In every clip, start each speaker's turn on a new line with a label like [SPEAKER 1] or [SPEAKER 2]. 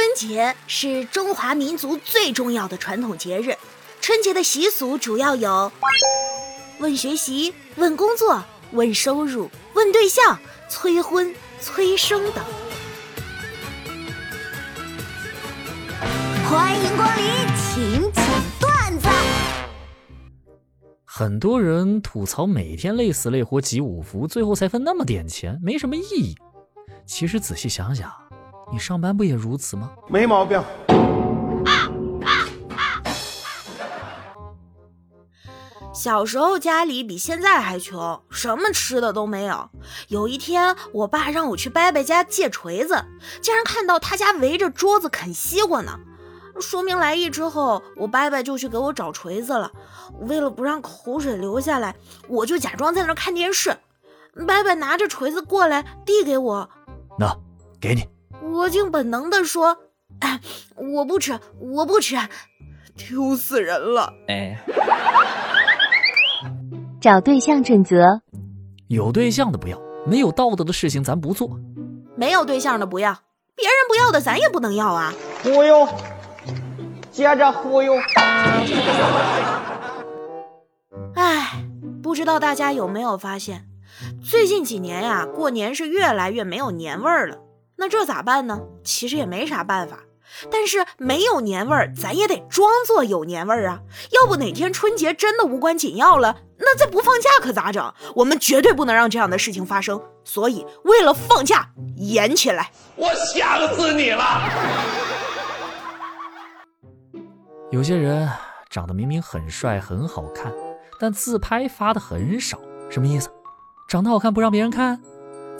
[SPEAKER 1] 春节是中华民族最重要的传统节日。春节的习俗主要有：问学习、问工作、问收入、问对象、催婚、催生等。
[SPEAKER 2] 欢迎光临，请讲段子。
[SPEAKER 3] 很多人吐槽每天累死累活集五福，最后才分那么点钱，没什么意义。其实仔细想想。你上班不也如此吗？
[SPEAKER 4] 没毛病。
[SPEAKER 1] 小时候家里比现在还穷，什么吃的都没有。有一天，我爸让我去伯伯家借锤子，竟然看到他家围着桌子啃西瓜呢。说明来意之后，我伯伯就去给我找锤子了。为了不让口水流下来，我就假装在那看电视。伯伯拿着锤子过来，递给我，
[SPEAKER 3] 那给你。
[SPEAKER 1] 我竟本能地说：“我不吃，我不吃，丢死人了！”哎，
[SPEAKER 2] 找对象准则：
[SPEAKER 3] 有对象的不要，没有道德的事情咱不做；
[SPEAKER 1] 没有对象的不要，别人不要的咱也不能要啊！
[SPEAKER 4] 忽悠，接着忽悠。
[SPEAKER 1] 哎，不知道大家有没有发现，最近几年呀，过年是越来越没有年味儿了。那这咋办呢？其实也没啥办法，但是没有年味儿，咱也得装作有年味儿啊！要不哪天春节真的无关紧要了，那再不放假可咋整？我们绝对不能让这样的事情发生。所以为了放假，演起来！
[SPEAKER 5] 我想死你了！
[SPEAKER 3] 有些人长得明明很帅很好看，但自拍发的很少，什么意思？长得好看不让别人看？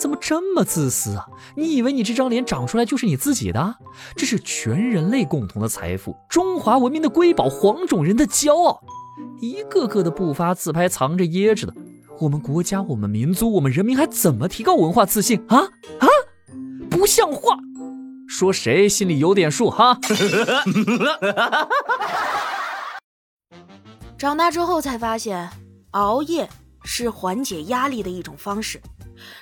[SPEAKER 3] 怎么这么自私啊？你以为你这张脸长出来就是你自己的？这是全人类共同的财富，中华文明的瑰宝，黄种人的骄傲。一个个的不发自拍，藏着掖着的，我们国家、我们民族、我们人民还怎么提高文化自信啊啊？不像话！说谁心里有点数哈？
[SPEAKER 1] 长大之后才发现，熬夜是缓解压力的一种方式。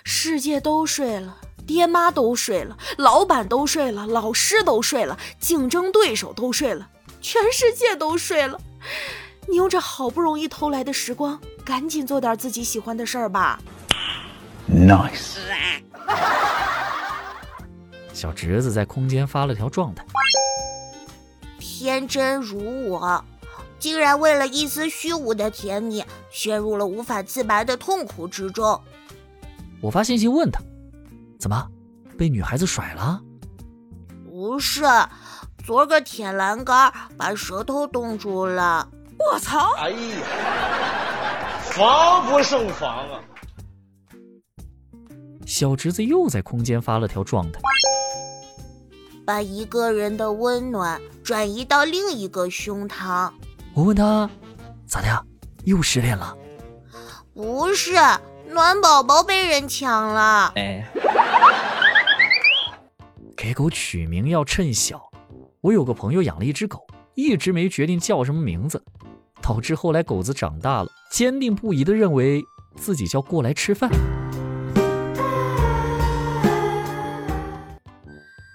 [SPEAKER 1] 世界都睡了，爹妈都睡了，老板都睡了，老师都睡了，竞争对手都睡了，全世界都睡了。你用这好不容易偷来的时光，赶紧做点自己喜欢的事儿吧。
[SPEAKER 4] Nice。
[SPEAKER 3] 小侄子在空间发了条状态：
[SPEAKER 6] 天真如我，竟然为了一丝虚无的甜蜜，陷入了无法自拔的痛苦之中。
[SPEAKER 3] 我发信息问他，怎么被女孩子甩了？
[SPEAKER 6] 不是，昨儿个舔栏杆把舌头冻住了。
[SPEAKER 1] 我操！哎呀，
[SPEAKER 4] 防不胜防啊！
[SPEAKER 3] 小侄子又在空间发了条状态，
[SPEAKER 6] 把一个人的温暖转移到另一个胸膛。
[SPEAKER 3] 我问他，咋的呀？又失恋了？
[SPEAKER 6] 不是。暖宝宝被人抢了，哎，
[SPEAKER 3] 给狗取名要趁小。我有个朋友养了一只狗，一直没决定叫什么名字，导致后来狗子长大了，坚定不移的认为自己叫过来吃饭。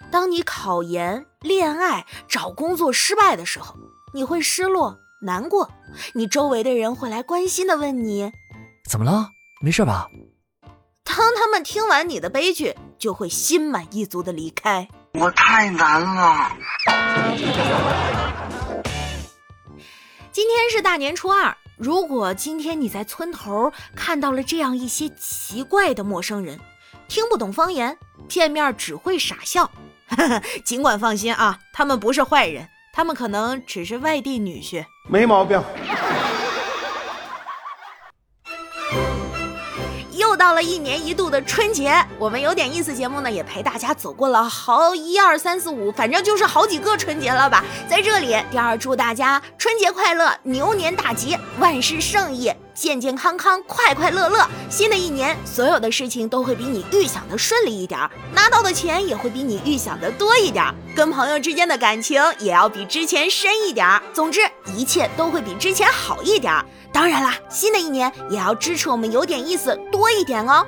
[SPEAKER 1] 当你考研、恋爱、找工作失败的时候，你会失落、难过，你周围的人会来关心的问你，
[SPEAKER 3] 怎么了？没事吧？
[SPEAKER 1] 当他们听完你的悲剧，就会心满意足的离开。
[SPEAKER 4] 我太难了。
[SPEAKER 1] 今天是大年初二，如果今天你在村头看到了这样一些奇怪的陌生人，听不懂方言，见面只会傻笑，尽管放心啊，他们不是坏人，他们可能只是外地女婿。
[SPEAKER 4] 没毛病。
[SPEAKER 1] 到了一年一度的春节，我们有点意思节目呢，也陪大家走过了好一二三四五，反正就是好几个春节了吧。在这里，第二祝大家春节快乐，牛年大吉，万事胜意，健健康康，快快乐乐。新的一年，所有的事情都会比你预想的顺利一点，拿到的钱也会比你预想的多一点，跟朋友之间的感情也要比之前深一点。总之，一切都会比之前好一点。当然啦，新的一年也要支持我们有点意思多一点哦。